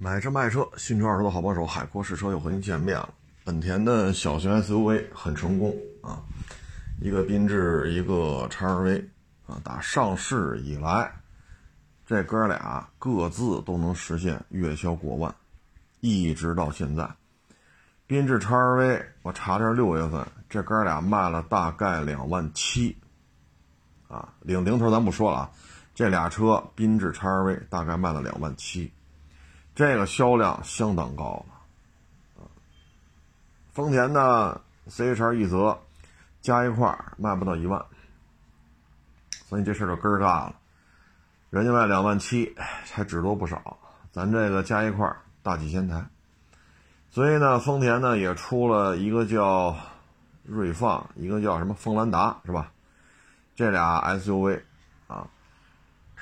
买车卖车，新车二手的好帮手，海阔试车又和您见面了。本田的小型 SUV 很成功啊，一个缤智，一个叉 R V 啊，打上市以来，这哥俩各自都能实现月销过万，一直到现在。缤智叉 R V，我查查六月份，这哥俩卖了大概两万七啊，零零头咱不说了啊，这俩车缤智叉 R V 大概卖了两万七。这个销量相当高了，丰田的 CHR 奕泽加一块卖不到一万，所以这事儿就根儿尬了。人家卖两万七，还只多不少，咱这个加一块大几千台。所以呢，丰田呢也出了一个叫锐放，一个叫什么锋兰达，是吧？这俩 SUV 啊。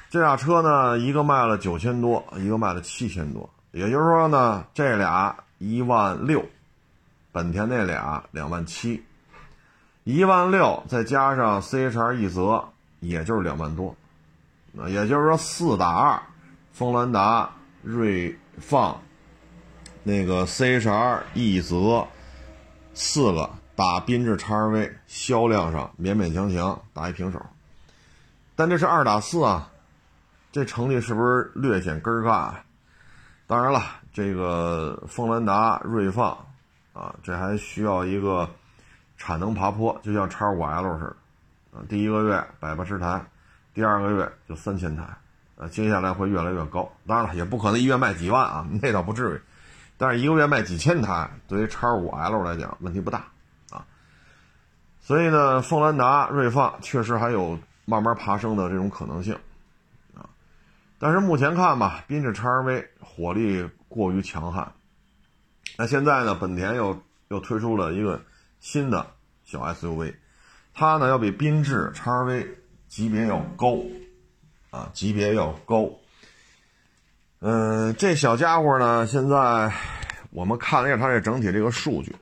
这俩车呢，一个卖了九千多，一个卖了七千多，也就是说呢，这俩一万六，本田那俩两万七，一万六再加上 CHR 奕泽，也就是两万多，那也就是说四打二，锋兰达、锐放，那个 CHR 奕泽，四个打缤智 XRV 销量上勉勉强强打一平手，但这是二打四啊。这成绩是不是略显根儿尬？当然了，这个锋兰达、锐放啊，这还需要一个产能爬坡，就像叉五 L 似的啊。第一个月百八十台，第二个月就三千台，啊，接下来会越来越高。当然了，也不可能一月卖几万啊，那倒不至于。但是一个月卖几千台，对于叉五 L 来讲问题不大啊。所以呢，锋兰达、锐放确实还有慢慢爬升的这种可能性。但是目前看吧，缤智 XRV 火力过于强悍。那现在呢，本田又又推出了一个新的小 SUV，它呢要比缤智 XRV 级别要高，啊，级别要高。嗯，这小家伙呢，现在我们看了一下它这整体这个数据，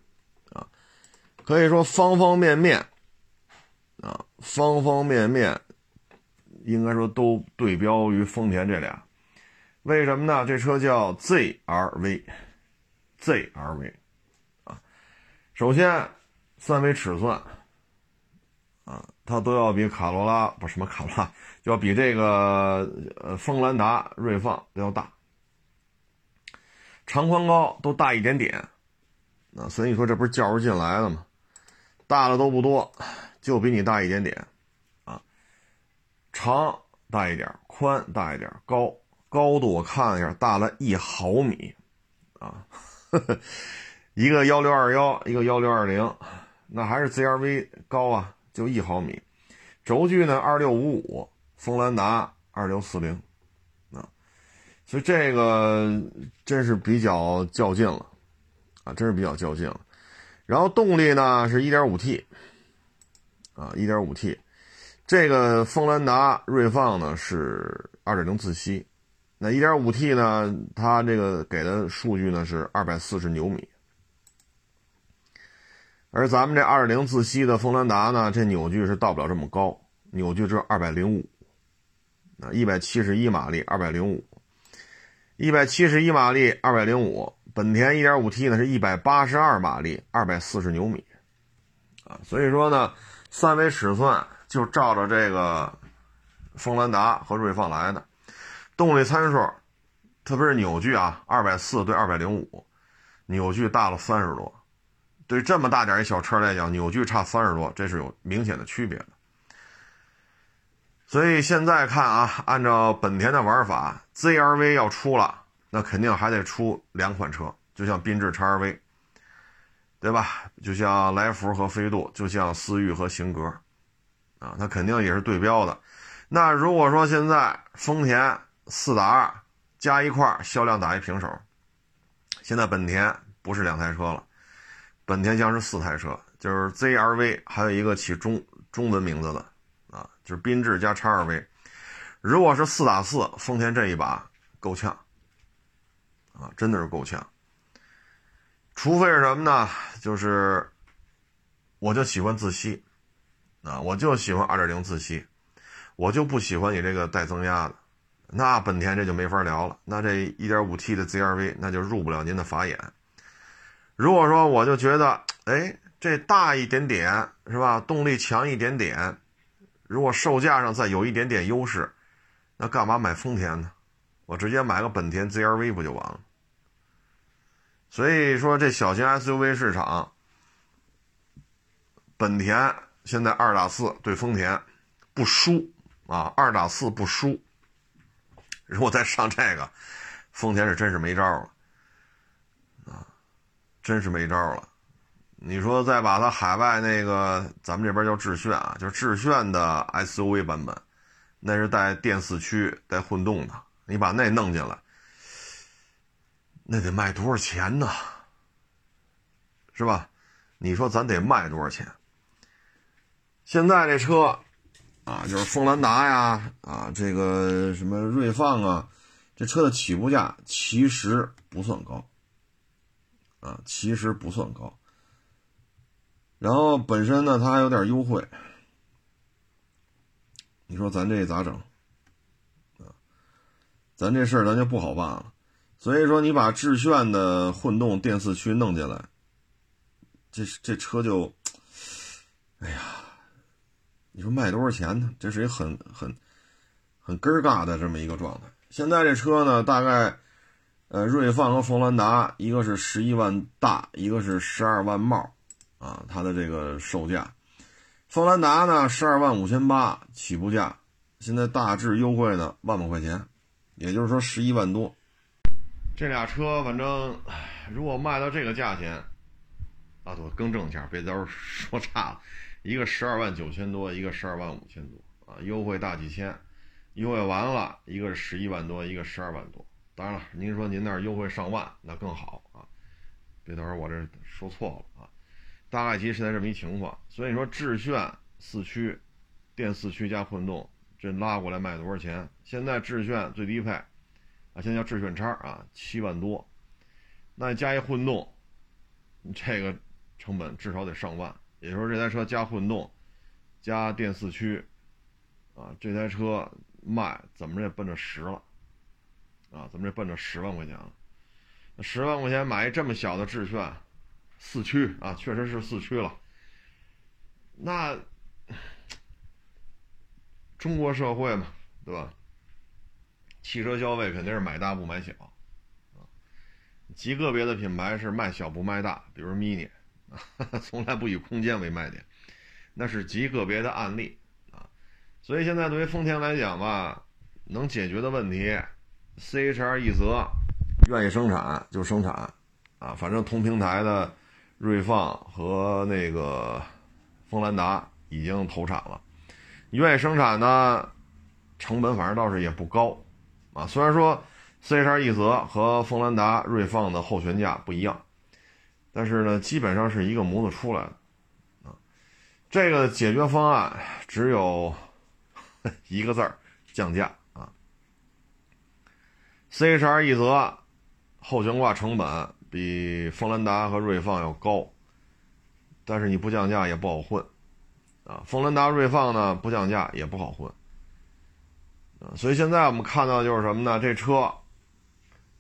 啊，可以说方方面面，啊，方方面面。应该说都对标于丰田这俩，为什么呢？这车叫 ZRV，ZRV 啊，首先三维尺寸啊，它都要比卡罗拉不什么卡罗拉，要比这个呃锋兰达、锐放都要大，长宽高都大一点点，那所以说这不是较着劲来了吗？大的都不多，就比你大一点点。长大一点，宽大一点，高高度我看了一下，大了一毫米，啊，一个幺六二幺，一个幺六二零，那还是 ZRV 高啊，就一毫米。轴距呢二六五五，锋兰达二六四零，啊，所以这个真是比较较劲了，啊，真是比较较劲了。然后动力呢是一点五 T，啊，一点五 T。这个锋兰达、锐放呢是2.0自吸，那 1.5T 呢，它这个给的数据呢是240牛米，而咱们这2.0自吸的锋兰达呢，这扭矩是到不了这么高，扭矩只有205，那171马力205，171马力205，本田 1.5T 呢是182马力240牛米，啊，所以说呢，三维尺寸。就照着这个锋兰达和锐放来的，动力参数，特别是扭矩啊，二百四对二百零五，扭矩大了三十多，对这么大点一小车来讲，扭矩差三十多，这是有明显的区别的。所以现在看啊，按照本田的玩法，ZRV 要出了，那肯定还得出两款车，就像缤智 XRV，对吧？就像来福和飞度，就像思域和型格。啊，它肯定也是对标的。那如果说现在丰田四打二加一块销量打一平手，现在本田不是两台车了，本田将是四台车，就是 ZRV，还有一个起中中文名字的啊，就是缤智加叉 RV。如果是四打四，丰田这一把够呛啊，真的是够呛。除非是什么呢？就是我就喜欢自吸。啊，我就喜欢二点零自吸，我就不喜欢你这个带增压的。那本田这就没法聊了。那这 1.5T 的 ZRV 那就入不了您的法眼。如果说我就觉得，哎，这大一点点是吧？动力强一点点，如果售价上再有一点点优势，那干嘛买丰田呢？我直接买个本田 ZRV 不就完了？所以说，这小型 SUV 市场，本田现在二打四对丰田不输啊，二打四不输。如果再上这个，丰田是真是没招了啊，真是没招了。你说再把它海外那个，咱们这边叫致炫啊，就是致炫的 SUV 版本，那是带电四驱、带混动的。你把那弄进来，那得卖多少钱呢？是吧？你说咱得卖多少钱？现在这车啊，就是锋兰达呀，啊，这个什么锐放啊，这车的起步价其实不算高，啊，其实不算高。然后本身呢，它还有点优惠，你说咱这咋整？咱这事儿咱就不好办了，所以说你把致炫的混动电四驱弄进来，这这车就，哎呀，你说卖多少钱呢？这是一个很很很根儿尬的这么一个状态。现在这车呢，大概呃，锐放和锋兰达，一个是十一万大，一个是十二万冒，啊，它的这个售价，锋兰达呢十二万五千八起步价，现在大致优惠呢万把块钱。也就是说十一万多，这俩车反正如果卖到这个价钱，啊，我更正一下，别到时候说差了。一个十二万九千多，一个十二万五千多，啊，优惠大几千，优惠完了，一个是十一万多，一个十二万多。当然了，您说您那儿优惠上万，那更好啊，别到时候我这说错了啊。大概其实现在这么一情况，所以说致炫四驱，电四驱加混动。这拉过来卖多少钱？现在致炫最低配，啊，现在叫致炫叉啊，七万多。那加一混动，这个成本至少得上万。也就是说，这台车加混动，加电四驱，啊，这台车卖怎么着也奔着十了，啊，怎么着奔着十万块钱了？十万块钱买一这么小的致炫四驱啊，确实是四驱了。那。中国社会嘛，对吧？汽车消费肯定是买大不买小，啊，极个别的品牌是卖小不卖大，比如 Mini，从来不以空间为卖点，那是极个别的案例啊。所以现在对于丰田来讲吧，能解决的问题，CHR 一则愿意生产就生产，啊，反正同平台的锐放和那个锋兰达已经投产了。愿意生产呢，成本反正倒是也不高，啊，虽然说 CHR 一泽和锋兰达锐放的后悬架不一样，但是呢，基本上是一个模子出来的，啊，这个解决方案只有 一个字儿，降价啊。CHR 一泽后悬挂成本比锋兰达和锐放要高，但是你不降价也不好混。啊，锋兰达、锐放呢不降价也不好混，所以现在我们看到就是什么呢？这车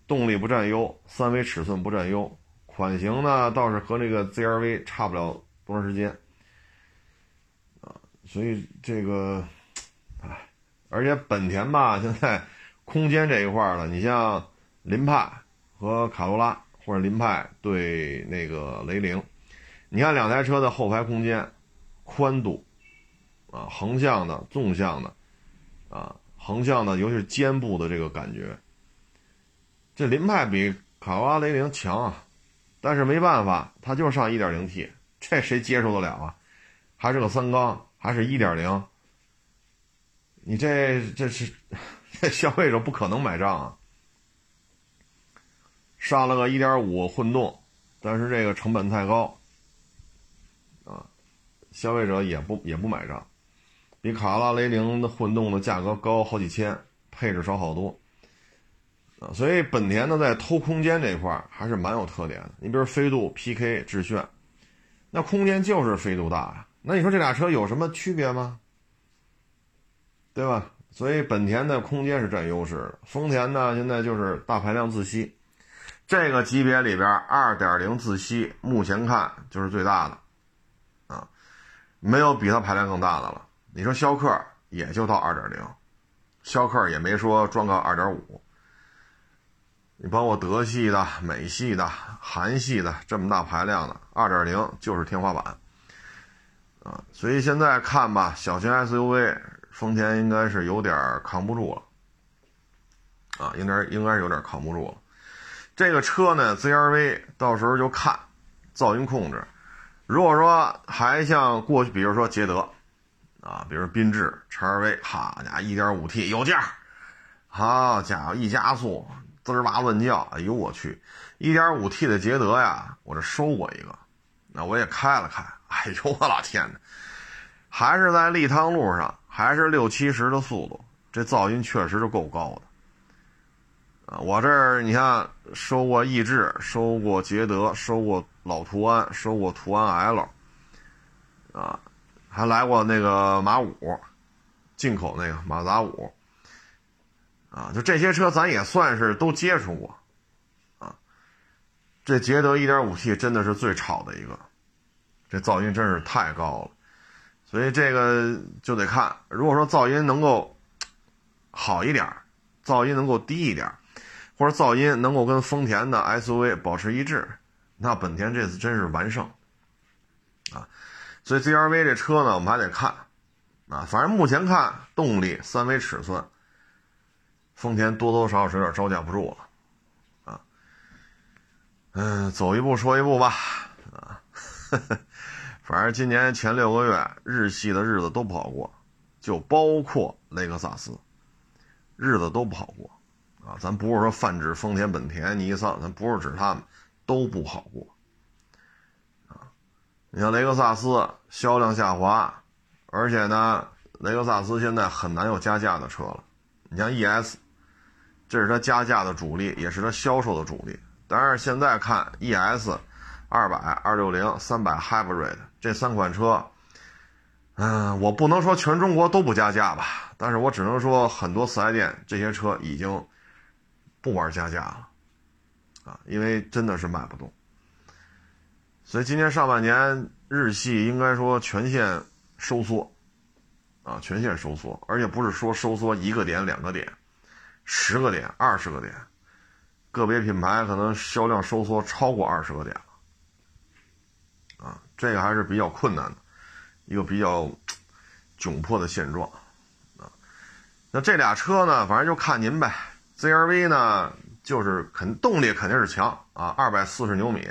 动力不占优，三维尺寸不占优，款型呢倒是和这个 ZRV 差不了多长时间，啊，所以这个，哎，而且本田吧，现在空间这一块儿呢，你像凌派和卡罗拉，或者凌派对那个雷凌，你看两台车的后排空间。宽度，啊，横向的、纵向的，啊，横向的，尤其是肩部的这个感觉，这凌派比卡罗拉雷凌强啊，但是没办法，它就上 1.0T，这谁接受得了啊？还是个三缸，还是一点零，你这这是这消费者不可能买账啊！上了个1.5混动，但是这个成本太高。啊消费者也不也不买账，比卡罗拉雷凌的混动的价格高好几千，配置少好多，所以本田呢在偷空间这块还是蛮有特点的。你比如飞度、PK、致炫，那空间就是飞度大呀。那你说这俩车有什么区别吗？对吧？所以本田的空间是占优势的。丰田呢，现在就是大排量自吸，这个级别里边，2.0自吸目前看就是最大的，啊，没有比它排量更大的了。你说逍客也就到2.0，逍客也没说装个2.5。你包括德系的、美系的、韩系的这么大排量的2.0就是天花板。啊，所以现在看吧，小型 SUV，丰田应该是有点扛不住了，啊，应该应该有点扛不住了。这个车呢，ZRV 到时候就看噪音控制。如果说还像过去，比如说捷德，啊，比如缤智 XRV，好家伙，1.5T 有价，好家伙，一加速滋儿哇乱叫，哎呦我去，1.5T 的捷德呀，我这收过一个，那我也开了开。哎呦我老天哪！还是在立汤路上，还是六七十的速度，这噪音确实是够高的。啊，我这儿你看，收过逸致，收过捷德，收过老途安，收过途安 L，啊，还来过那个马五，进口那个马达五，啊，就这些车咱也算是都接触过，啊，这捷德 1.5T 真的是最吵的一个。这噪音真是太高了，所以这个就得看。如果说噪音能够好一点，噪音能够低一点，或者噪音能够跟丰田的 SUV 保持一致，那本田这次真是完胜啊！所以 CRV 这车呢，我们还得看啊。反正目前看动力、三维尺寸，丰田多多少少有点招架不住了啊。嗯，走一步说一步吧啊。反正今年前六个月，日系的日子都不好过，就包括雷克萨斯，日子都不好过，啊，咱不是说泛指丰田、本田、尼桑，咱不是指他们，都不好过，啊，你像雷克萨斯销量下滑，而且呢，雷克萨斯现在很难有加价的车了，你像 ES，这是它加价的主力，也是它销售的主力，但是现在看 ES。二百、二六零、三百 Hybrid 这三款车，嗯，我不能说全中国都不加价吧，但是我只能说很多四 S 店这些车已经不玩加价了，啊，因为真的是卖不动。所以今年上半年日系应该说全线收缩，啊，全线收缩，而且不是说收缩一个点、两个点，十个点、二十个点，个别品牌可能销量收缩超过二十个点了。啊，这个还是比较困难的，一个比较窘迫的现状啊。那这俩车呢，反正就看您呗。CRV 呢，就是肯动力肯定是强啊，二百四十牛米，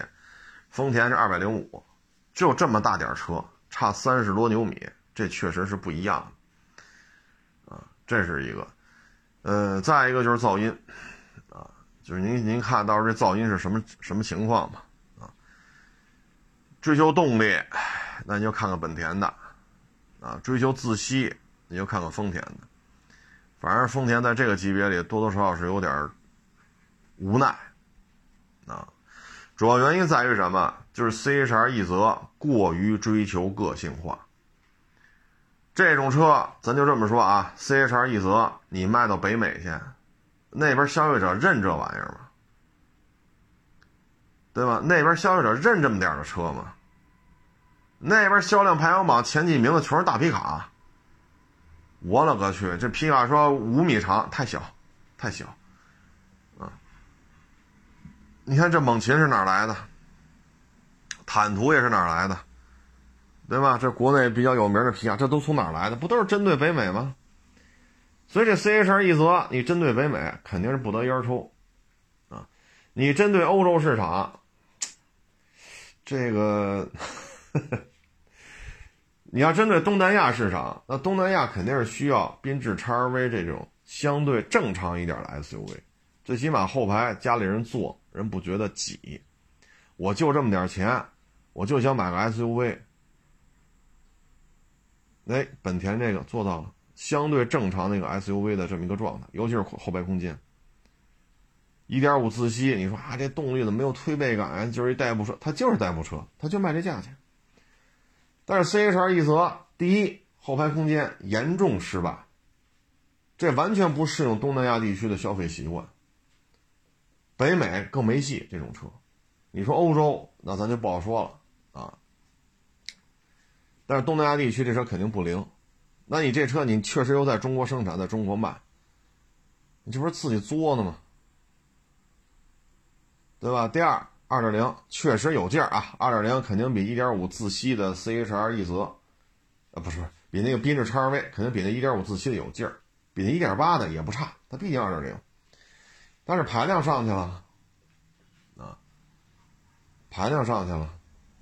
丰田是二百零五，就这么大点车，差三十多牛米，这确实是不一样的啊。这是一个，呃，再一个就是噪音啊，就是您您看到时候这噪音是什么什么情况吧。追求动力，那你就看看本田的，啊，追求自吸，你就看看丰田的。反正丰田在这个级别里多多少少是有点无奈，啊，主要原因在于什么？就是 CHR 一泽过于追求个性化。这种车，咱就这么说啊，CHR 一泽你卖到北美去，那边消费者认这玩意儿吗？对吧？那边消费者认这么点的车吗？那边销量排行榜前几名的全是大皮卡。我勒个去！这皮卡说五米长太小，太小，啊！你看这猛禽是哪来的？坦途也是哪来的？对吧？这国内比较有名的皮卡，这都从哪来的？不都是针对北美吗？所以这 CHR 一则，你针对北美肯定是不得烟抽，啊！你针对欧洲市场。这个，你要针对东南亚市场，那东南亚肯定是需要缤智 XRV 这种相对正常一点的 SUV，最起码后排家里人坐人不觉得挤。我就这么点钱，我就想买个 SUV。哎，本田这个做到了相对正常的一个 SUV 的这么一个状态，尤其是后排空间。一点五自吸，你说啊，这动力怎么没有推背感？就是一代步车，它就是代步车，它就卖这价钱。但是 C H R 一泽，第一后排空间严重失败，这完全不适应东南亚地区的消费习惯。北美更没戏这种车，你说欧洲那咱就不好说了啊。但是东南亚地区这车肯定不灵，那你这车你确实又在中国生产，在中国卖，你这不是自己作呢吗？对吧？第二，二点零确实有劲儿啊，二点零肯定比一点五自吸的 CHR 一泽，啊，不是不是，比那个缤智 XRV 肯定比那一点五自吸的有劲儿，比那一点八的也不差，它毕竟二点零。但是排量上去了，啊，排量上去了，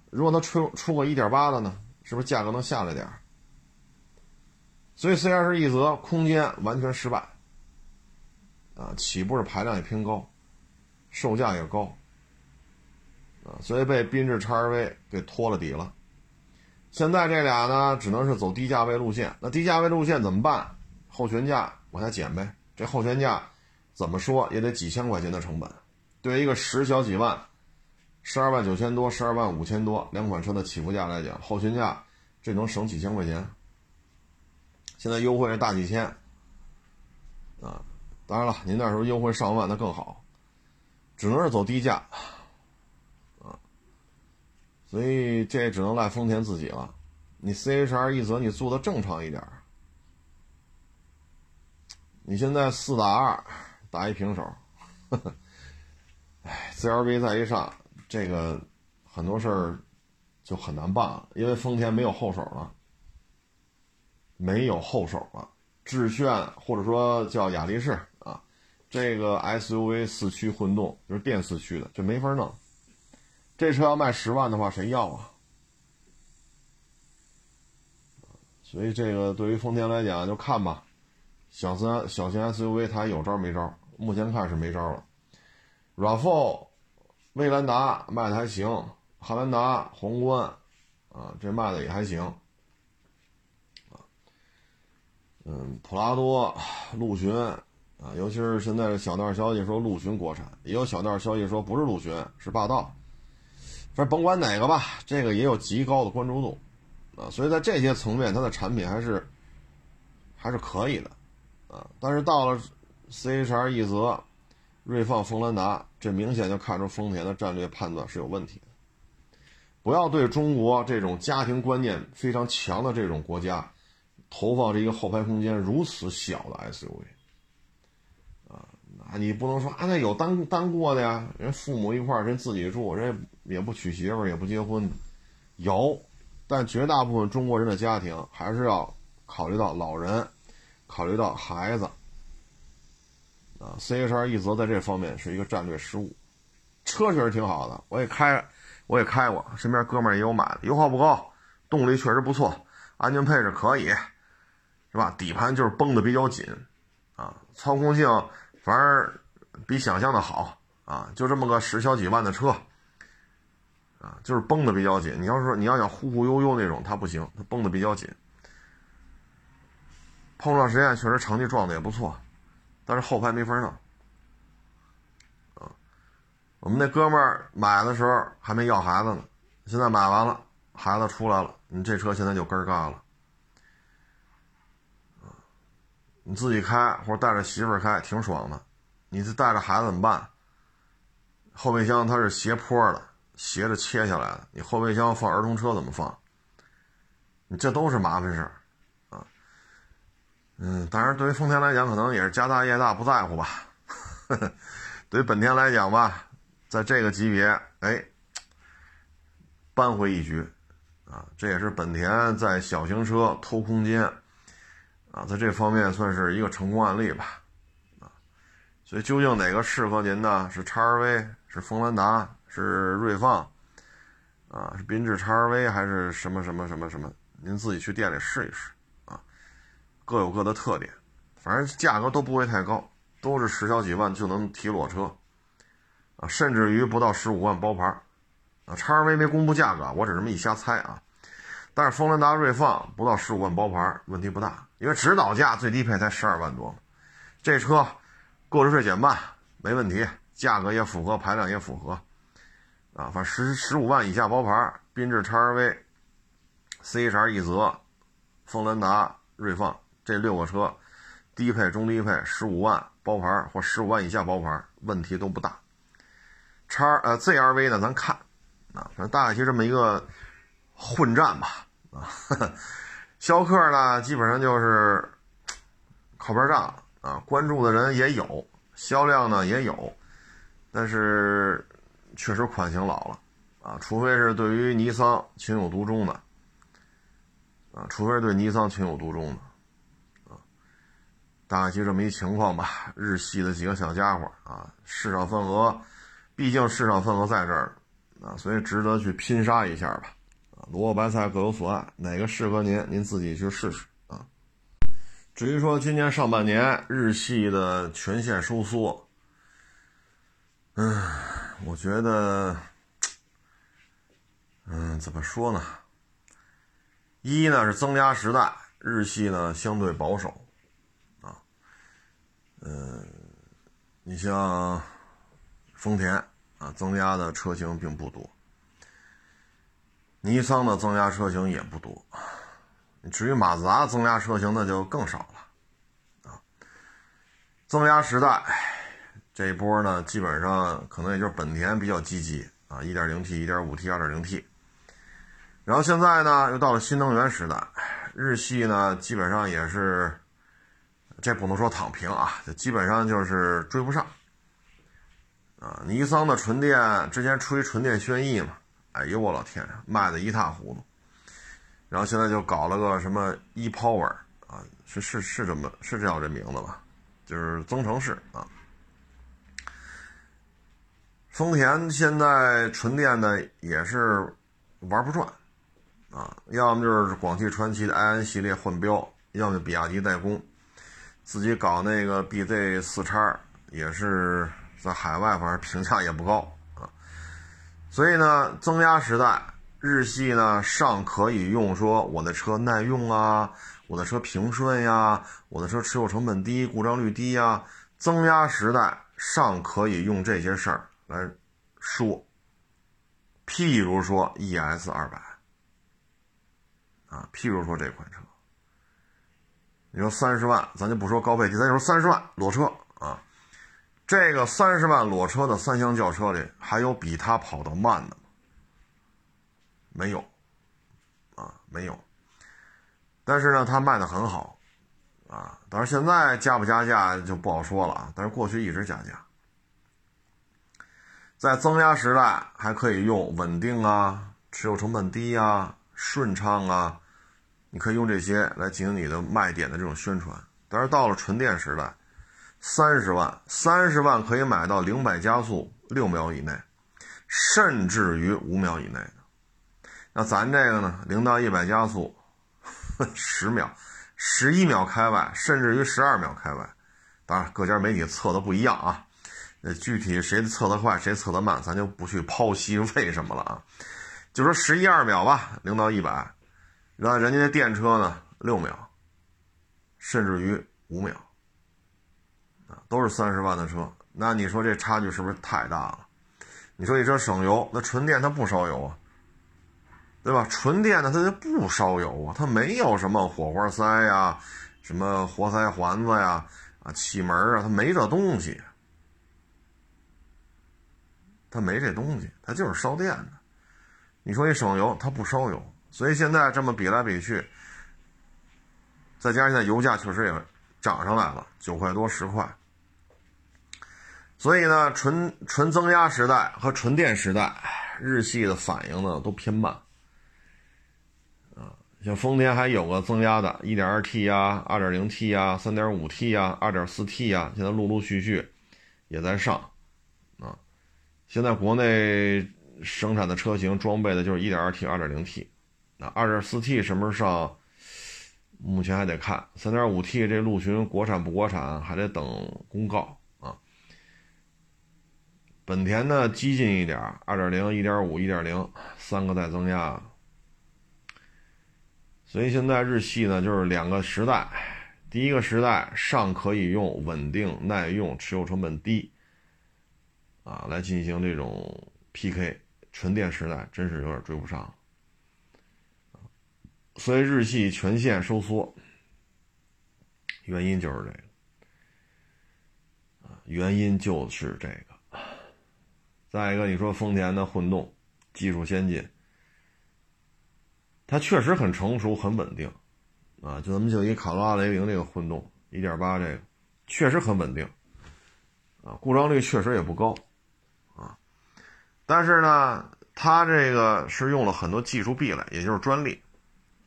如果它出出个一点八的呢，是不是价格能下来点儿？所以 C R 一泽空间完全失败，啊，起步是排量也偏高，售价也高，啊，所以被缤智 XRV 给拖了底了。现在这俩呢，只能是走低价位路线。那低价位路线怎么办？后悬架往下减呗，这后悬架。怎么说也得几千块钱的成本，对于一个十小几万、十二万九千多、十二万五千多两款车的起步价来讲，后悬架这能省几千块钱。现在优惠是大几千，啊，当然了，您那时候优惠上万那更好，只能是走低价，啊，所以这也只能赖丰田自己了。你 C H R 一泽你做的正常一点，你现在四打二。打一平手，哎，C L V 再一上，这个很多事儿就很难办了，因为丰田没有后手了，没有后手了。致炫或者说叫雅力士啊，这个 SUV 四驱混动就是电四驱的，这没法弄。这车要卖十万的话，谁要啊？所以这个对于丰田来讲，就看吧。小三小型 SUV 它有招没招？目前看是没招了。RAV4、威兰达卖的还行，汉兰达、皇冠，啊，这卖的也还行。啊，嗯，普拉多、陆巡，啊，尤其是现在的小道消息说陆巡国产，也有小道消息说不是陆巡，是霸道。反正甭管哪个吧，这个也有极高的关注度，啊，所以在这些层面，它的产品还是还是可以的，啊，但是到了。C H R 一泽、锐放、锋兰达，这明显就看出丰田的战略判断是有问题的。不要对中国这种家庭观念非常强的这种国家，投放这一个后排空间如此小的 S U V。啊，那你不能说啊，那有单单过的呀？人父母一块儿，人自己住，人也不娶媳妇儿，也不结婚，有。但绝大部分中国人的家庭还是要考虑到老人，考虑到孩子。啊，C H R 一泽在这方面是一个战略失误，车确实挺好的，我也开，我也开过，身边哥们儿也有买的，油耗不高，动力确实不错，安全配置可以，是吧？底盘就是绷得比较紧，啊，操控性反而比想象的好，啊，就这么个十小几万的车，啊，就是绷得比较紧。你要说你要想忽忽悠悠那种，它不行，它绷得比较紧。碰撞实验确实成绩撞的也不错。但是后排没法弄，啊，我们那哥们儿买的时候还没要孩子呢，现在买完了，孩子出来了，你这车现在就根儿嘎了，你自己开或者带着媳妇儿开挺爽的，你这带着孩子怎么办？后备箱它是斜坡的，斜着切下来的，你后备箱放儿童车怎么放？你这都是麻烦事儿。嗯，当然，对于丰田来讲，可能也是家大业大，不在乎吧。对于本田来讲吧，在这个级别，哎，扳回一局，啊，这也是本田在小型车偷空间，啊，在这方面算是一个成功案例吧。啊，所以究竟哪个适合您呢？是 XRV，是锋兰达，是锐放，啊，是缤智 XRV，还是什么什么什么什么？您自己去店里试一试。各有各的特点，反正价格都不会太高，都是十小几万就能提裸车，啊，甚至于不到十五万包牌，啊，叉 R V 没公布价格，我只这么一瞎猜啊。但是锋兰达、锐放不到十五万包牌，问题不大，因为指导价最低配才十二万多，这车购置税减半没问题，价格也符合，排量也符合，啊，反正十十五万以下包牌，缤智叉 R V、C H R 一泽、锋兰达、锐放。这六个车，低配、中低配，十五万包牌或十五万以下包牌，问题都不大。叉呃 ZRV 呢，咱看啊，反正大概就这么一个混战吧啊。逍客呢，基本上就是靠边站啊，关注的人也有，销量呢也有，但是确实款型老了啊，除非是对于尼桑情有独钟的啊，除非是对尼桑情有独钟的，大概就这么一情况吧。日系的几个小家伙啊，市场份额，毕竟市场份额在这儿啊，所以值得去拼杀一下吧。萝卜白菜各有所爱，哪个适合您，您自己去试试啊。至于说今年上半年日系的全线收缩，嗯，我觉得，嗯，怎么说呢？一呢是增加时代，日系呢相对保守，嗯，你像丰田啊，增压的车型并不多。尼桑的增压车型也不多，至于马自达增压车型那就更少了，啊，增压时代这一波呢，基本上可能也就是本田比较积极啊，1.0T、1.5T、2.0T，然后现在呢又到了新能源时代，日系呢基本上也是，这不能说躺平啊，这基本上就是追不上，啊，尼桑的纯电之前吹纯电轩逸嘛。哎呦我老天，卖的一塌糊涂，然后现在就搞了个什么 ePower 啊，是是是这么是叫这名字吧？就是增程式啊。丰田现在纯电的也是玩不转啊，要么就是广汽传祺的埃安系列换标，要么比亚迪代工，自己搞那个 BZ 四叉也是在海外反正评价也不高啊。所以呢，增压时代，日系呢尚可以用说我的车耐用啊，我的车平顺呀，我的车持有成本低，故障率低呀。增压时代尚可以用这些事儿来说，譬如说 ES 二百啊，譬如说这款车，你说三十万，咱就不说高配，咱就说三十万裸车啊。这个三十万裸车的三厢轿车里，还有比它跑得慢的吗？没有，啊，没有。但是呢，它卖的很好，啊，当然现在加不加价就不好说了啊。但是过去一直加价，在增压时代还可以用稳定啊，持有成本低啊，顺畅啊，你可以用这些来进行你的卖点的这种宣传。但是到了纯电时代。三十万，三十万可以买到零百加速六秒以内，甚至于五秒以内的。那咱这个呢，零到一百加速 十秒，十一秒开外，甚至于十二秒开外。当然，各家媒体测的不一样啊。那具体谁测得快，谁测得慢，咱就不去剖析为什么了啊。就说十一二秒吧，零到一百。然后人家那电车呢，六秒，甚至于五秒。都是三十万的车，那你说这差距是不是太大了？你说一车省油，那纯电它不烧油啊，对吧？纯电的它就不烧油啊，它没有什么火花塞呀、什么活塞环子呀、啊气门啊，它没这东西，它没这东西，它就是烧电的。你说你省油，它不烧油，所以现在这么比来比去，再加上现在油价确实也涨上来了，九块多十块。所以呢，纯纯增压时代和纯电时代，日系的反应呢都偏慢。啊，像丰田还有个增压的 1.2T 呀、2.0T 呀、3.5T 呀、2.4T 呀，现在陆陆续续也在上。啊，现在国内生产的车型装备的就是 1.2T、2.0T。那 2.4T 什么时候上？目前还得看。3.5T 这陆巡国产不国产还得等公告啊。本田呢，激进一点，二点零、一点五、一点零三个在增压，所以现在日系呢就是两个时代，第一个时代尚可以用稳定、耐用、持有成本低，啊来进行这种 PK，纯电时代真是有点追不上，所以日系全线收缩，原因就是这个，啊，原因就是这个。再一个，你说丰田的混动技术先进，它确实很成熟、很稳定，啊，就咱们就一卡罗拉雷凌这个混动1.8这个，确实很稳定，啊，故障率确实也不高，啊，但是呢，它这个是用了很多技术壁垒，也就是专利。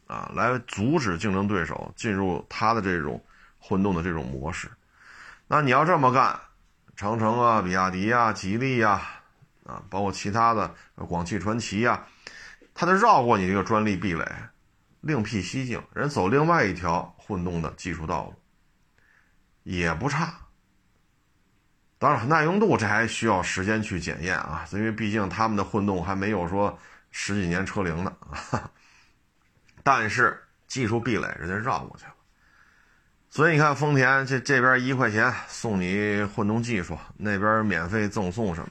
啊，来阻止竞争对手进入他的这种混动的这种模式。那你要这么干，长城啊、比亚迪啊、吉利呀，啊，包括其他的广汽传祺呀，它就绕过你这个专利壁垒，另辟蹊径，人走另外一条混动的技术道路，也不差。当然，耐用度这还需要时间去检验啊，因为毕竟他们的混动还没有说十几年车龄呢啊。但是技术壁垒人家绕过去了，所以你看丰田这这边一块钱送你混动技术，那边免费赠送什么，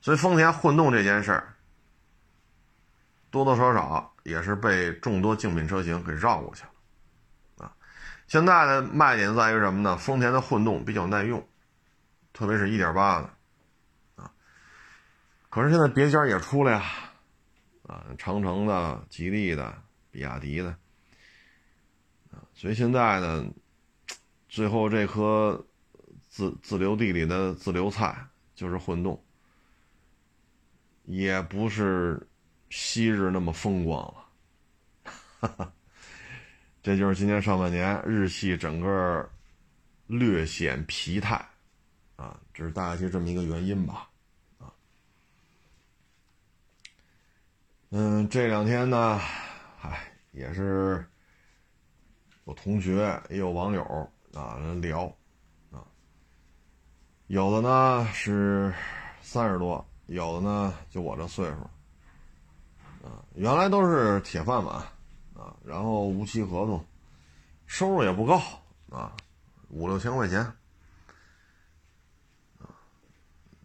所以丰田混动这件事儿多多少少也是被众多竞品车型给绕过去了啊。现在的卖点在于什么呢？丰田的混动比较耐用，特别是一点八的啊。可是现在别家也出来呀，啊，长城的、吉利的。比亚迪的啊，所以现在呢，最后这颗自自留地里的自留菜就是混动，也不是昔日那么风光了，哈哈，这就是今年上半年日系整个略显疲态啊，这是大概就这么一个原因吧，嗯，这两天呢。嗨，也是有同学也有网友啊聊啊，有的呢是三十多，有的呢就我这岁数啊，原来都是铁饭碗啊，然后无期合同，收入也不高啊，五六千块钱，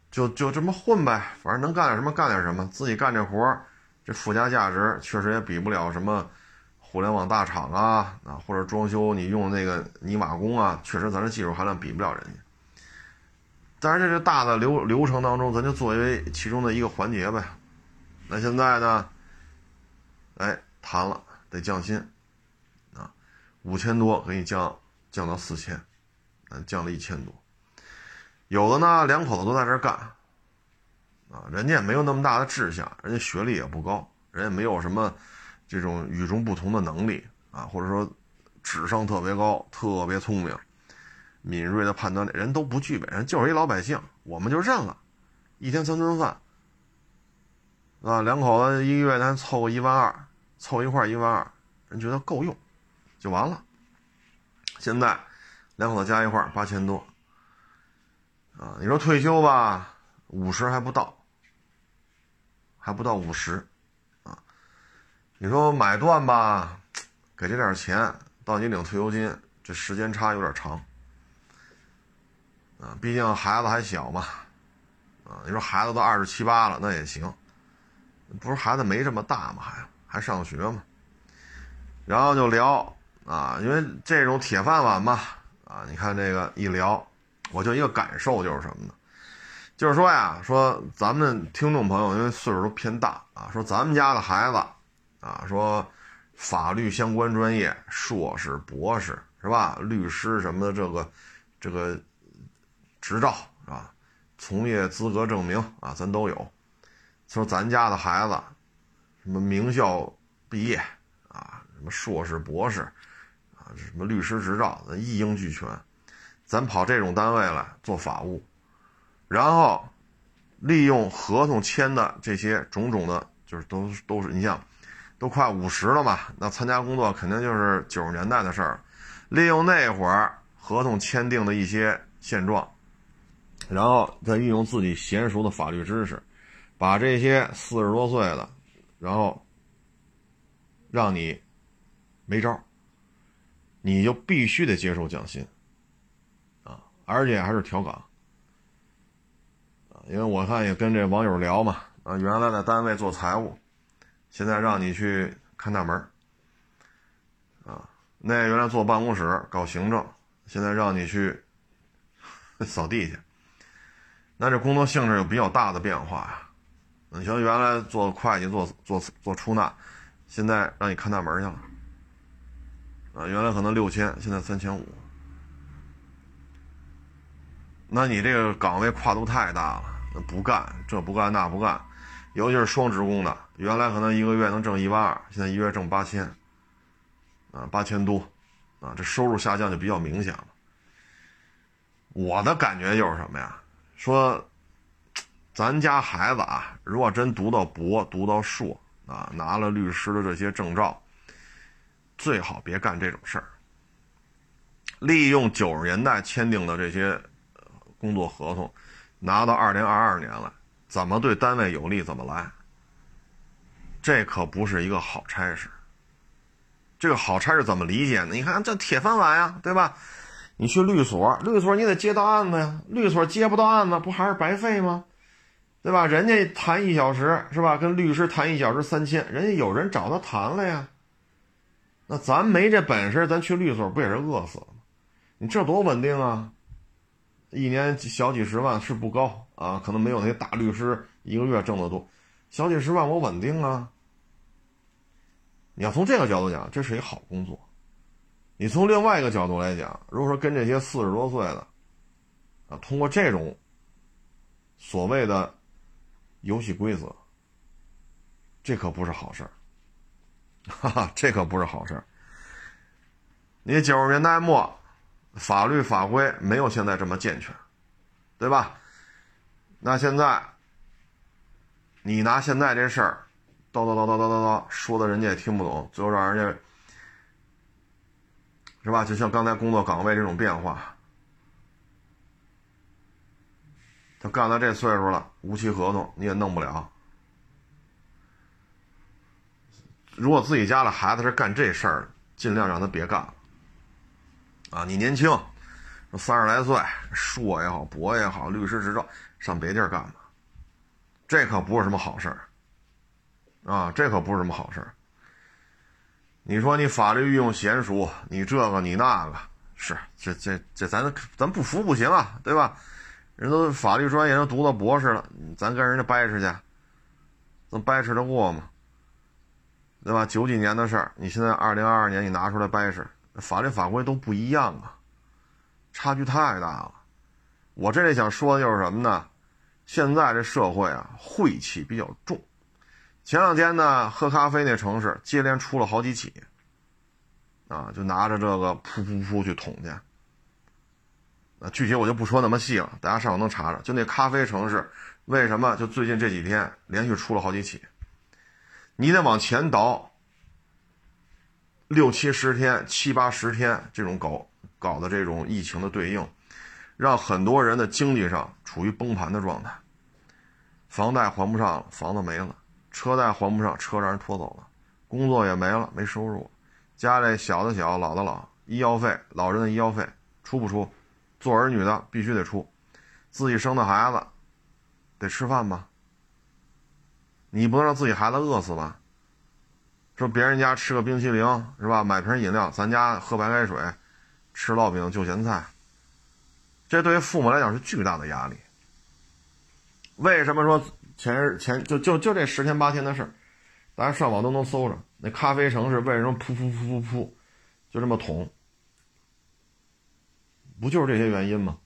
就就这么混呗，反正能干点什么干点什么，自己干这活儿。这附加价值确实也比不了什么互联网大厂啊啊，或者装修你用那个泥瓦工啊，确实咱这技术含量比不了人家。但是这个大的流流程当中，咱就作为其中的一个环节呗。那现在呢，哎，谈了得降薪啊，五千多给你降降到四千，嗯，降了一千多。有的呢，两口子都在这干。啊，人家也没有那么大的志向，人家学历也不高，人家没有什么这种与众不同的能力啊，或者说智商特别高、特别聪明、敏锐的判断力，人都不具备，人就是一老百姓，我们就认了，一天三顿饭，啊，两口子一个月咱凑个一万二，凑一块一万二，人觉得够用，就完了。现在两口子加一块八千多，啊，你说退休吧，五十还不到。还不到五十，啊，你说买断吧，给这点钱到你领退休金，这时间差有点长，啊，毕竟孩子还小嘛，啊，你说孩子都二十七八了，那也行，不是孩子没这么大嘛，还还上学嘛，然后就聊啊，因为这种铁饭碗嘛，啊，你看这个一聊，我就一个感受就是什么呢？就是说呀，说咱们听众朋友因为岁数都偏大啊，说咱们家的孩子啊，说法律相关专业硕士、博士是吧？律师什么的这个这个执照是吧？从业资格证明啊，咱都有。说咱家的孩子什么名校毕业啊，什么硕士、博士啊，什么律师执照，咱一应俱全。咱跑这种单位来做法务。然后，利用合同签的这些种种的，就是都都是你像，都快五十了嘛，那参加工作肯定就是九十年代的事儿。利用那会儿合同签订的一些现状，然后再运用自己娴熟的法律知识，把这些四十多岁的，然后让你没招，你就必须得接受降薪啊，而且还是调岗。因为我看也跟这网友聊嘛，啊，原来在单位做财务，现在让你去看大门，啊，那原来坐办公室搞行政，现在让你去 扫地去，那这工作性质有比较大的变化呀。你像原来做会计、做做做出纳，现在让你看大门去了。啊，原来可能六千，现在三千五。那你这个岗位跨度太大了，不干这不干那不干，尤其是双职工的，原来可能一个月能挣一万二，现在一月挣八千，啊，八千多，啊，这收入下降就比较明显了。我的感觉就是什么呀？说，咱家孩子啊，如果真读到博、读到硕啊，拿了律师的这些证照。最好别干这种事儿。利用九十年代签订的这些工作合同，拿到二零二二年了，怎么对单位有利怎么来。这可不是一个好差事。这个好差事怎么理解呢？你看这铁饭碗呀，对吧？你去律所，律所你得接到案子呀，律所接不到案子，不还是白费吗？对吧？人家谈一小时是吧？跟律师谈一小时三千，人家有人找他谈了呀。那咱没这本事，咱去律所不也是饿死了吗？你这多稳定啊！一年小几十万是不高啊，可能没有那些大律师一个月挣得多，小几十万我稳定啊。你要从这个角度讲，这是一好工作。你从另外一个角度来讲，如果说跟这些四十多岁的啊，通过这种所谓的游戏规则，这可不是好事儿。哈哈，这可不是好事儿你九十年代末，法律法规没有现在这么健全，对吧？那现在，你拿现在这事儿，叨叨叨叨叨叨叨，说的人家也听不懂，最后让人家，是吧？就像刚才工作岗位这种变化，他干到这岁数了，无期合同你也弄不了。如果自己家的孩子是干这事儿，尽量让他别干了。啊，你年轻，三十来岁，硕也好，博也好，律师执照，上别地儿干吧。这可不是什么好事儿。啊，这可不是什么好事儿。你说你法律运用娴熟，你这个你那个，是这这这咱咱不服不行啊，对吧？人都法律专业都读到博士了，咱跟人家掰扯去，能掰扯得过吗？对吧？九几年的事儿，你现在二零二二年你拿出来掰扯，法律法规都不一样啊，差距太大了。我这里想说的就是什么呢？现在这社会啊，晦气比较重。前两天呢，喝咖啡那城市接连出了好几起，啊，就拿着这个噗噗噗去捅去。啊，具体我就不说那么细了，大家上网能查查。就那咖啡城市，为什么就最近这几天连续出了好几起？你得往前倒六七十天、七八十天，这种搞搞的这种疫情的对应，让很多人的经济上处于崩盘的状态。房贷还不上了，房子没了；车贷还不上，车让人拖走了；工作也没了，没收入；家里小的小，老的老，医药费，老人的医药费出不出？做儿女的必须得出，自己生的孩子得吃饭吧。你不能让自己孩子饿死吧？说别人家吃个冰淇淋是吧？买瓶饮料，咱家喝白开水，吃烙饼就咸菜。这对于父母来讲是巨大的压力。为什么说前前就就就这十天八天的事儿，大家上网都能搜着。那咖啡城市为什么噗噗噗噗噗，就这么捅？不就是这些原因吗？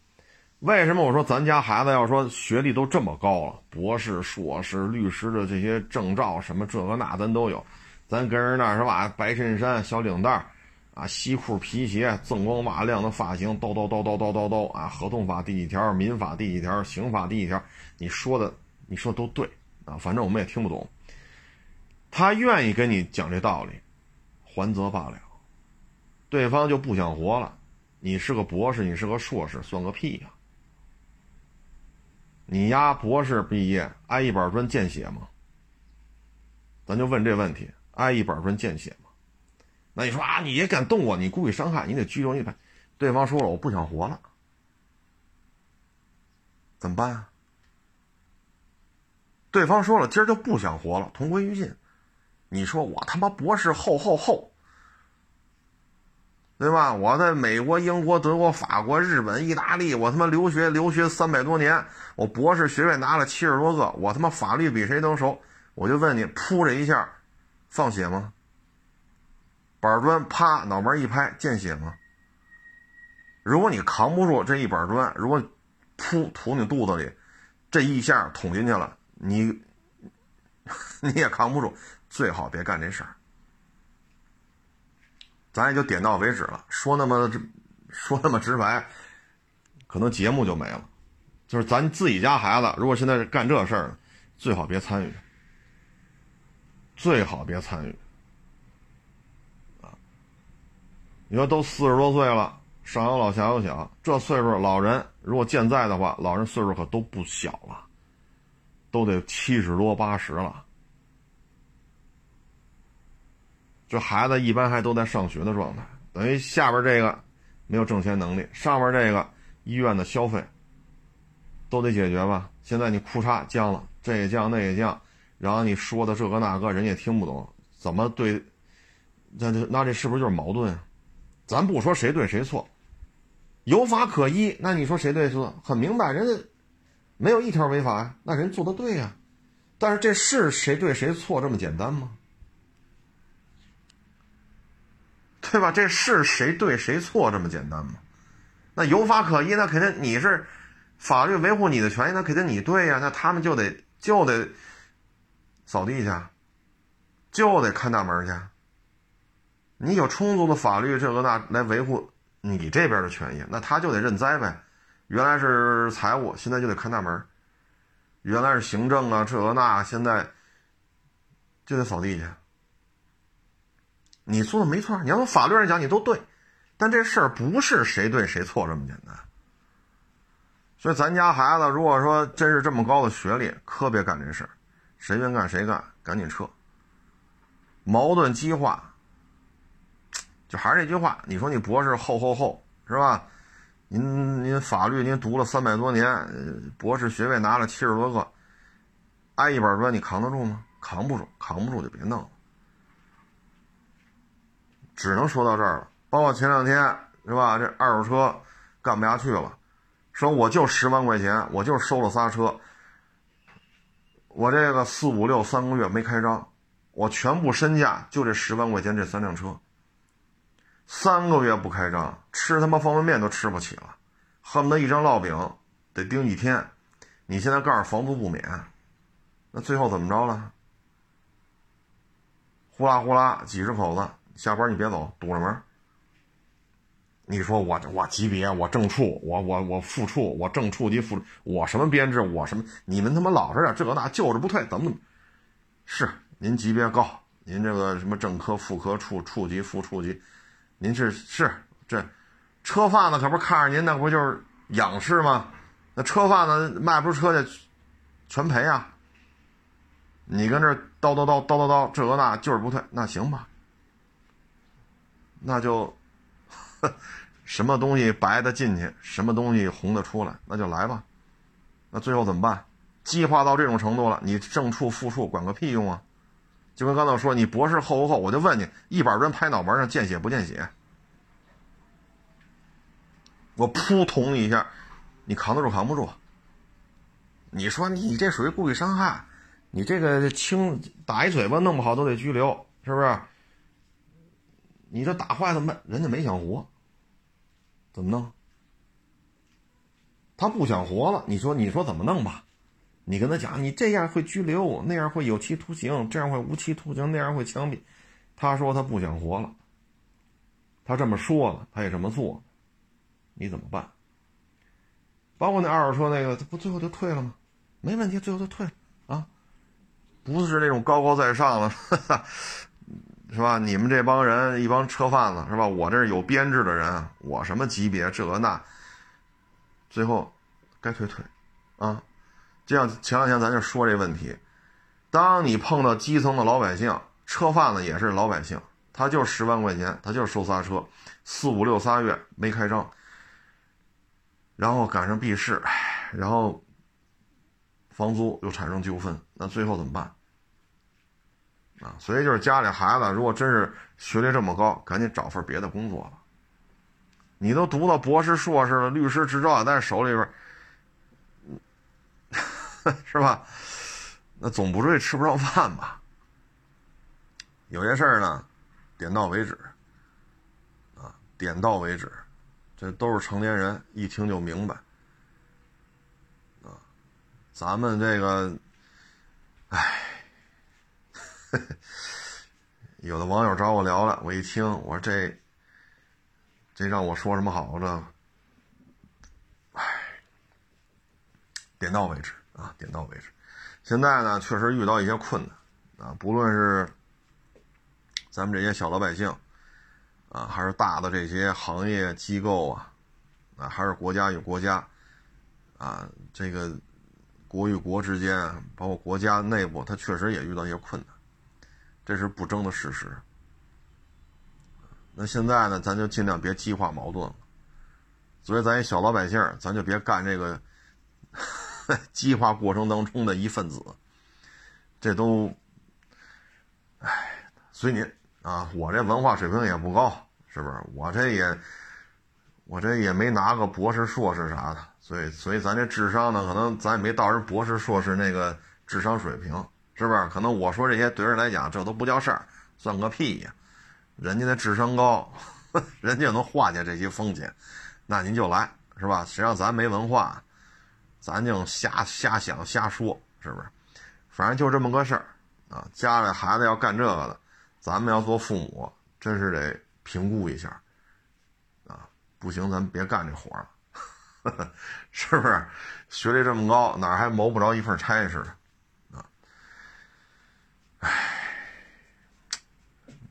为什么我说咱家孩子要说学历都这么高了，博士、硕士、律师的这些证照什么这个那咱都有，咱跟人那是吧？白衬衫、小领带啊，西裤、皮鞋，锃光瓦亮的发型，叨叨叨叨叨叨叨啊！合同法第几条？民法第几条？刑法第几条？你说的，你说的都对啊，反正我们也听不懂。他愿意跟你讲这道理，还则罢了。对方就不想活了，你是个博士，你是个硕士，算个屁呀！你丫博士毕业挨一板砖见血吗？咱就问这问题，挨一板砖见血吗？那你说啊，你也敢动我？你故意伤害，你得拘留一百。对方说了，我不想活了，怎么办啊？对方说了，今儿就不想活了，同归于尽。你说我他妈博士后后后，对吧？我在美国、英国、德国、法国、日本、意大利，我他妈留学留学三百多年，我博士学位拿了七十多个，我他妈法律比谁都熟。我就问你，扑这一下，放血吗？板砖啪，脑门一拍，见血吗？如果你扛不住这一板砖，如果噗吐你肚子里，这一下捅进去了，你 你也扛不住，最好别干这事儿。咱也就点到为止了，说那么说那么直白，可能节目就没了。就是咱自己家孩子，如果现在干这事儿，最好别参与，最好别参与。啊，你说都四十多岁了，上有老下有小，这岁数老人如果健在的话，老人岁数可都不小了，都得七十多八十了。这孩子一般还都在上学的状态，等于下边这个没有挣钱能力，上边这个医院的消费都得解决吧。现在你裤衩降了，这也降那也降，然后你说的这个那个，人也听不懂，怎么对？那这那这是不是就是矛盾？咱不说谁对谁错，有法可依。那你说谁对谁错？很明白，人家没有一条违法呀，那人做的对呀。但是这是谁对谁错这么简单吗？对吧？这是谁对谁错这么简单吗？那有法可依，那肯定你是法律维护你的权益，那肯定你对呀。那他们就得就得扫地去，就得看大门去。你有充足的法律这个那来维护你这边的权益，那他就得认栽呗。原来是财务，现在就得看大门；原来是行政啊，这个那，现在就得扫地去。你说的没错，你要从法律上讲，你都对，但这事儿不是谁对谁错这么简单。所以咱家孩子如果说真是这么高的学历，可别干这事儿，谁愿干谁干，赶紧撤。矛盾激化，就还是那句话，你说你博士厚厚厚是吧？您您法律您读了三百多年，博士学位拿了七十多个，挨一板砖你扛得住吗？扛不住，扛不住就别弄了。只能说到这儿了。包括前两天是吧？这二手车干不下去了，说我就十万块钱，我就收了仨车，我这个四五六三个月没开张，我全部身价就这十万块钱这三辆车，三个月不开张，吃他妈方便面都吃不起了，恨不得一张烙饼得盯一天。你现在告诉房租不免，那最后怎么着了？呼啦呼啦几十口子。下班你别走，堵着门。你说我我级别我正处我我我副处我正处级副我什么编制我什么你们他妈老实点这个那就是不退怎么怎么？是您级别高，您这个什么正科副科处处级副处级，您是是这车贩子可不是看着您那不就是仰视吗？那车贩子卖不出车去，全赔啊！你跟这叨叨叨叨叨叨这个那就是不退，那行吧。那就，什么东西白的进去，什么东西红的出来，那就来吧。那最后怎么办？激化到这种程度了，你正处副处管个屁用啊！就跟刚才我说，你博士厚不厚？我就问你，一板砖拍脑门上见血不见血？我扑捅你一下，你扛得住扛不住？你说你这属于故意伤害，你这个轻打一嘴巴弄不好都得拘留，是不是？你这打坏了没？人家没想活，怎么弄？他不想活了，你说你说怎么弄吧？你跟他讲，你这样会拘留，那样会有期徒刑，这样会无期徒刑，那样会枪毙。他说他不想活了，他这么说了，他也这么做，你怎么办？包括那二手车那个，他不最后就退了吗？没问题，最后就退了啊，不是那种高高在上的。是吧？你们这帮人一帮车贩子是吧？我这是有编制的人，我什么级别这那，最后该退退，啊，就像前两天咱就说这问题，当你碰到基层的老百姓，车贩子也是老百姓，他就十万块钱，他就是收仨车，四五六仨月没开张，然后赶上闭市，然后房租又产生纠纷，那最后怎么办？啊，所以就是家里孩子如果真是学历这么高，赶紧找份别的工作吧，你都读到博士、硕士了，律师执照也在手里边，是吧？那总不至于吃不上饭吧？有些事儿呢，点到为止，啊，点到为止，这都是成年人，一听就明白，啊，咱们这个，唉，有的网友找我聊了，我一听，我说这。这让我说什么好？呢，唉，点到为止啊，点到为止。现在呢，确实遇到一些困难啊，不论是咱们这些小老百姓啊，还是大的这些行业机构啊，啊，还是国家与国家啊，这个国与国之间，包括国家内部，它确实也遇到一些困难，这是不争的事实。那现在呢，咱就尽量别激化矛盾了。所以，咱一小老百姓，咱就别干这个 激化过程当中的一份子。这都，唉，随您啊，我这文化水平也不高，是不是？我这也，我这也没拿个博士、硕士啥的，所以，所以咱这智商呢，可能咱也没到人博士、硕士那个智商水平，是不是？可能我说这些对人来讲，这都不叫事儿，算个屁呀！人家的智商高，人家能化解这些风险，那您就来，是吧？谁让咱没文化，咱就瞎瞎想瞎说，是不是？反正就这么个事儿啊。家里孩子要干这个的，咱们要做父母，真是得评估一下啊。不行，咱别干这活了，是不是？学历这么高，哪还谋不着一份差事呢？唉。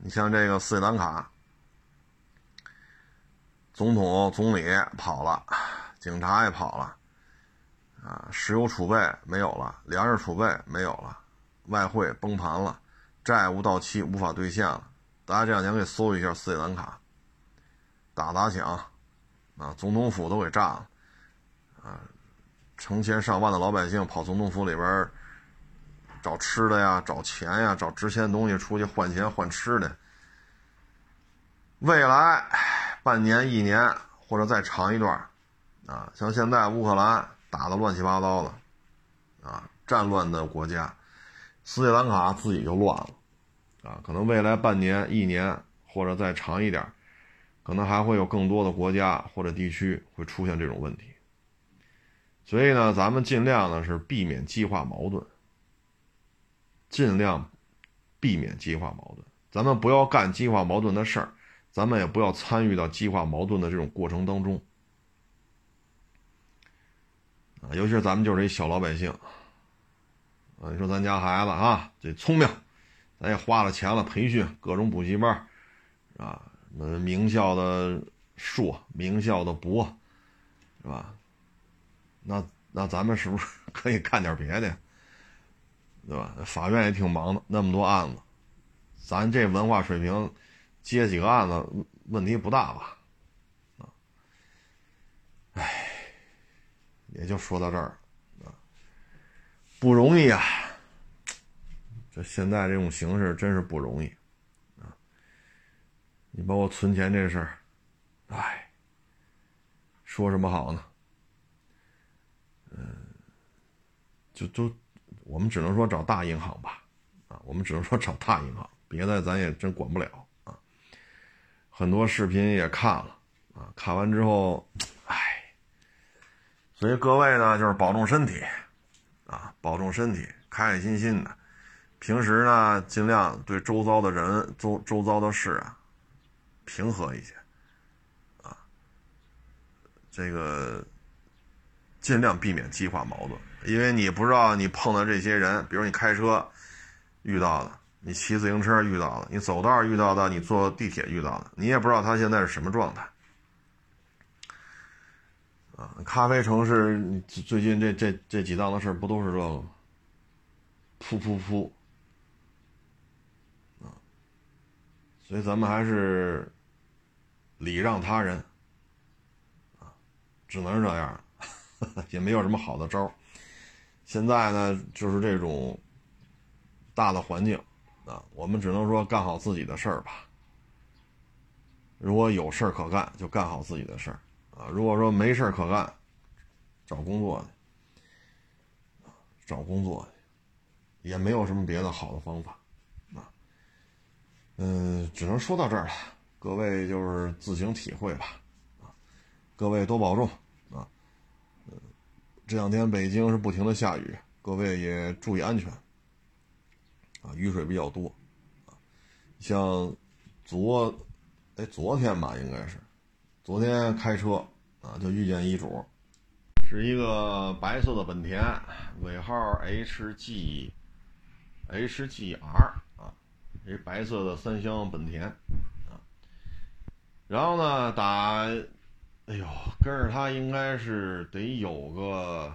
你像这个斯里兰卡，总统、总理跑了，警察也跑了，啊，石油储备没有了，粮食储备没有了，外汇崩盘了，债务到期无法兑现了。大家这两天可以搜一下斯里兰卡，打砸抢，啊，总统府都给炸了，啊，成千上万的老百姓跑总统府里边。找吃的呀，找钱呀，找值钱的东西出去换钱换吃的。未来半年、一年或者再长一段，啊，像现在乌克兰打的乱七八糟的，啊，战乱的国家，斯里兰卡自己就乱了，啊，可能未来半年、一年或者再长一点，可能还会有更多的国家或者地区会出现这种问题。所以呢，咱们尽量呢是避免激化矛盾。尽量避免激化矛盾，咱们不要干激化矛盾的事儿，咱们也不要参与到激化矛盾的这种过程当中啊。尤其是咱们就是一小老百姓啊，你说咱家孩子啊，这聪明，咱也花了钱了，培训各种补习班啊，什么名校的硕，名校的博，是吧？那那咱们是不是 可以干点别的？呀对吧？法院也挺忙的，那么多案子，咱这文化水平，接几个案子问题不大吧？啊，唉，也就说到这儿啊，不容易啊，这现在这种形势真是不容易啊。你包括存钱这事儿，唉，说什么好呢？嗯，就都。我们只能说找大银行吧，啊，我们只能说找大银行，别的咱也真管不了啊。很多视频也看了，啊，看完之后，唉，所以各位呢，就是保重身体，啊，保重身体，开开心心的。平时呢，尽量对周遭的人、周周遭的事啊，平和一些，啊，这个尽量避免激化矛盾。因为你不知道你碰到这些人，比如你开车遇到的，你骑自行车遇到的，你走道遇到的，你坐地铁遇到的，你也不知道他现在是什么状态。啊，咖啡城市最近这这这几档的事不都是这个吗？噗噗噗！啊，所以咱们还是礼让他人，啊，只能是这样，也没有什么好的招儿。现在呢，就是这种大的环境啊，我们只能说干好自己的事儿吧。如果有事儿可干，就干好自己的事儿啊。如果说没事儿可干，找工作去，找工作去，也没有什么别的好的方法啊。嗯，只能说到这儿了，各位就是自行体会吧。各位多保重。这两天北京是不停的下雨，各位也注意安全啊。雨水比较多，像昨。哎，昨天吧，应该是，昨天开车啊，就遇见一主，是一个白色的本田，尾号 HG，HGR 啊，一白色的三厢本田啊。然后呢，打，哎呦，跟着他应该是得有个，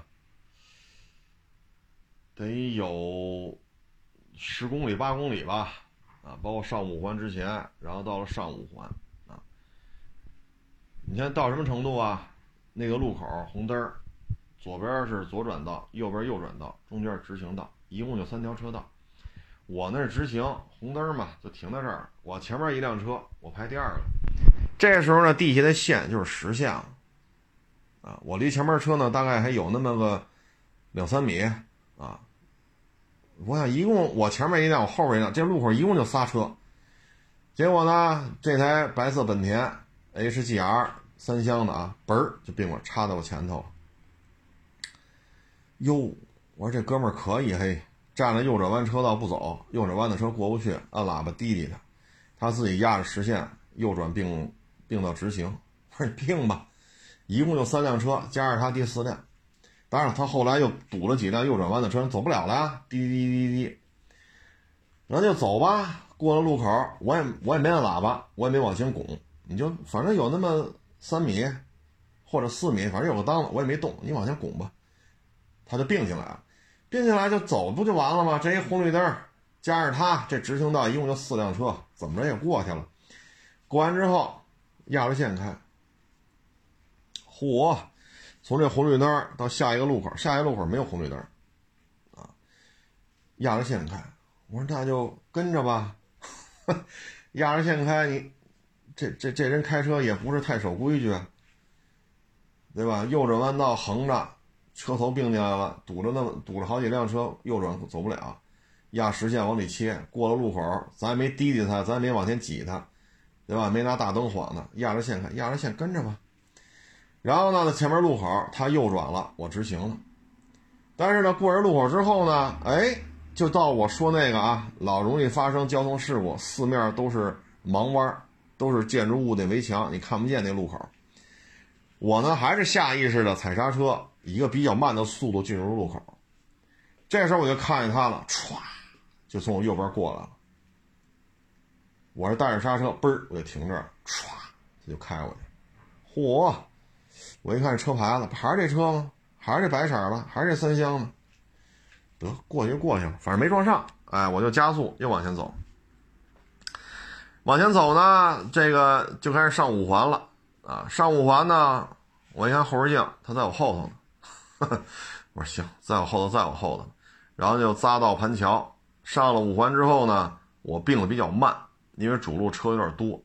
得有十公里八公里吧。啊，包括上五环之前，然后到了上五环，啊，你看到什么程度啊？那个路口红灯，左边是左转道，右边右转道，中间直行道，一共就三条车道。我那是直行，红灯嘛，就停在这儿。我前面一辆车，我排第二个。这时候呢，地下的线就是实线了，啊，我离前面车呢大概还有那么个两三米，啊。我想一共我前面一辆，我后边一辆，这路口一共就仨车。结果呢，这台白色本田 HGR 三厢的啊，嘣儿就并我插在我前头了。哟，我说这哥们儿可以嘿，占了右转弯车道不走，右转弯的车过不去，按喇叭滴滴他，他自己压着实线右转并并到直行。我说你并吧，一共就三辆车，加上他第四辆。当然，他后来又堵了几辆右转弯的车，走不了了，滴滴滴滴滴，然后就走吧。过了路口，我也我也没按喇叭，我也没往前拱，你就反正有那么三米或者四米，反正有个档子，我也没动，你往前拱吧。他就并进来了，并进来就走不就完了吗？这一红绿灯，加上他这直行道一共就四辆车，怎么着也过去了。过完之后，压着线开，嚯！从这红绿灯到下一个路口，下一个路口没有红绿灯，啊，压着线开。我说那就跟着吧，压着线开。你这这这人开车也不是太守规矩，对吧？右转弯道横着，车头并进来了，堵着那么堵了好几辆车，右转走不了，压实线往里切。过了路口，咱也没滴滴他，咱也没往前挤他，对吧？没拿大灯晃呢，压着线开，压着线跟着吧。然后呢，在前面路口，他右转了，我直行了。但是呢，过人路口之后呢，哎，就到我说那个啊，老容易发生交通事故，四面都是盲弯，都是建筑物的围墙，你看不见那路口。我呢，还是下意识的踩刹车，一个比较慢的速度进入路口。这时候我就看见他了，歘，就从我右边过来了。我是带着刹车，嘣儿，我就停这儿，歘，他就开过去，嚯！我一看车牌子，还是这车吗？还是这白色的？还是这三厢的？得过去就过去了，反正没撞上。哎，我就加速又往前走。往前走呢，这个就开始上五环了啊！上五环呢，我一看后视镜，他在我后头呢。我说行，在我后头，在我后头。然后就匝道盘桥，上了五环之后呢，我并的比较慢，因为主路车有点多。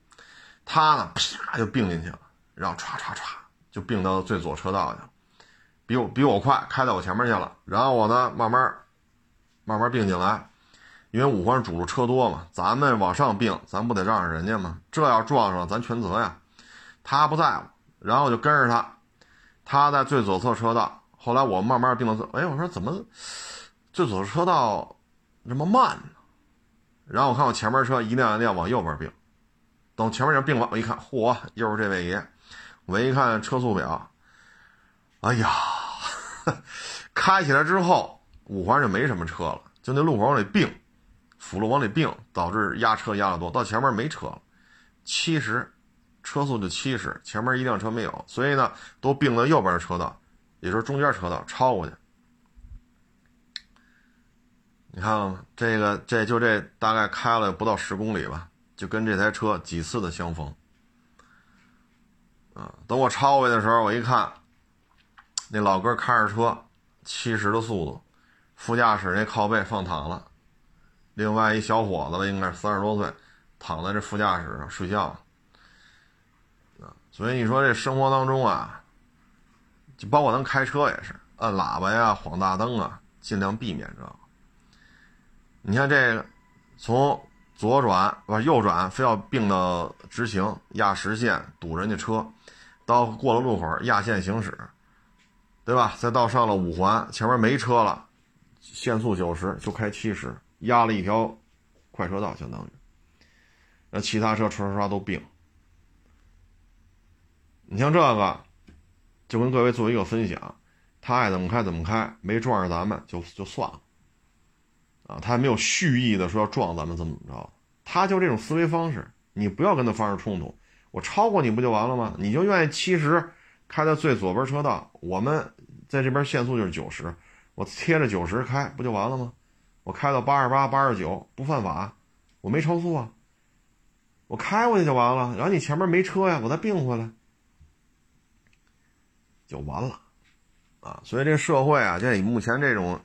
他呢，啪就并进去了，然后唰唰唰。就并到最左车道去了，比我比我快，开到我前面去了。然后我呢，慢慢慢慢并进来，因为五环主路车多嘛，咱们往上并，咱不得让着人家吗？这要撞上，咱全责呀。他不在乎，然后我就跟着他，他在最左侧车道。后来我慢慢并到最，哎，我说怎么最左车道这么慢呢？然后我看我前面车一辆一辆往右边并，等前面人并完，我一看，嚯，又是这位爷。我一看车速表，哎呀，开起来之后五环就没什么车了，就那路口往里并，辅路往里并，导致压车压的多，到前面没车了，七十，车速就七十，前面一辆车没有，所以呢都并到右边车道，也就是中间车道超过去。你看了吗这个，这就这大概开了不到十公里吧，就跟这台车几次的相逢。啊！等我超过去的时候，我一看，那老哥开着车，七十的速度，副驾驶那靠背放躺了，另外一小伙子了，应该是三十多岁，躺在这副驾驶上睡觉。所以你说这生活当中啊，就包括咱开车也是，按喇叭呀、晃大灯啊，尽量避免这个。你看这个，从左转不右转，非要并到直行压实线堵人家车，到过了路口压线行驶，对吧？再到上了五环，前面没车了，限速九十就开七十，压了一条快车道，相当于。那其他车刷刷刷都并。你像这个，就跟各位做一个分享，他爱怎么开怎么开，没撞上咱们就就算了。啊，他还没有蓄意的说要撞咱们怎么怎么着，他就这种思维方式，你不要跟他发生冲突，我超过你不就完了吗？你就愿意七十开到最左边车道，我们在这边限速就是九十，我贴着九十开不就完了吗？我开到八十八、八十九不犯法，我没超速啊，我开过去就完了。然后你前面没车呀，我再并回来就完了，啊，所以这社会啊，就以目前这种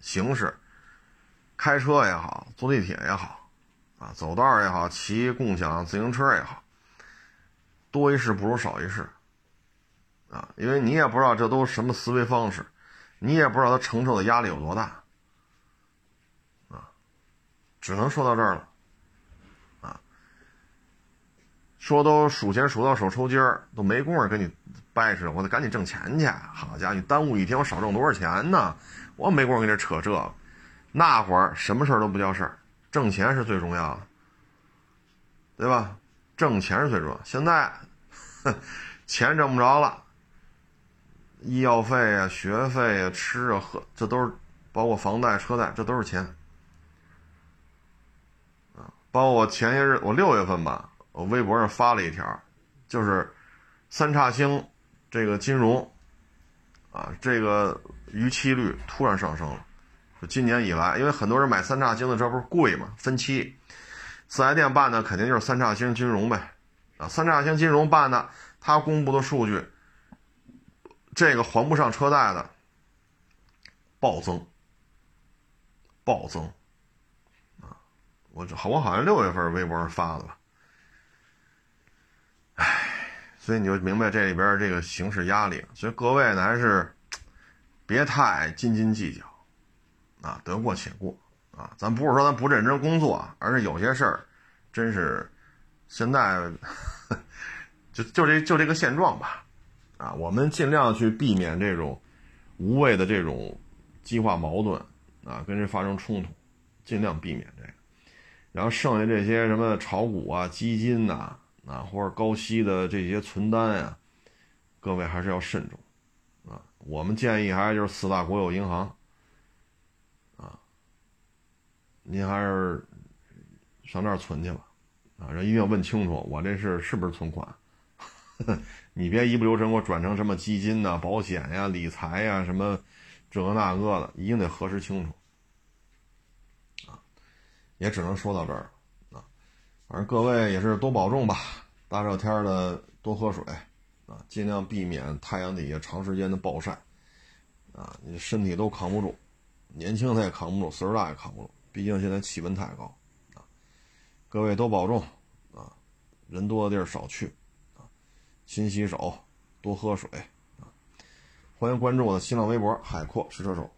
形式。开车也好，坐地铁也好，啊，走道也好，骑共享自行车也好，多一事不如少一事，啊，因为你也不知道这都什么思维方式，你也不知道他承受的压力有多大，啊，只能说到这儿了，啊，说都数钱数到手抽筋儿，都没工夫跟你掰扯，我得赶紧挣钱去，好家伙，你耽误一天我少挣多少钱呢？我没工夫跟你扯这个。那会儿什么事儿都不叫事儿，挣钱是最重要的，对吧？挣钱是最重要。现在，钱挣不着了，医药费啊、学费啊、吃啊、喝，这都是包括房贷、车贷，这都是钱啊。包括我前些日，我六月份吧，我微博上发了一条，就是三叉星这个金融啊，这个逾期率突然上升了。今年以来，因为很多人买三叉星的车不是贵嘛，分期，四 S 店办的肯定就是三叉星金融呗，啊，三叉星金融办的，他公布的数据，这个还不上车贷的暴增，暴增，啊，我我好像六月份微博上发的吧，唉，所以你就明白这里边这个形势压力，所以各位呢还是别太斤斤计较。啊，得过且过啊！咱不是说咱不认真工作，而是有些事儿，真是现在 就就这就这个现状吧。啊，我们尽量去避免这种无谓的这种激化矛盾啊，跟人发生冲突，尽量避免这个。然后剩下这些什么炒股啊、基金呐啊，或者高息的这些存单呀，各位还是要慎重啊。我们建议还是就是四大国有银行。您还是上那儿存去吧，啊，人一定要问清楚，我这是是不是存款？你别一不留神给我转成什么基金呐、保险呀、理财呀什么这个那个的，一定得核实清楚。啊，也只能说到这儿啊，反正各位也是多保重吧，大热天的多喝水啊，尽量避免太阳底下长时间的暴晒啊，你身体都扛不住，年轻他也扛不住，岁数大也扛不住。毕竟现在气温太高，啊，各位多保重，啊，人多的地儿少去，啊，勤洗手，多喝水，啊，欢迎关注我的新浪微博“海阔试车手”。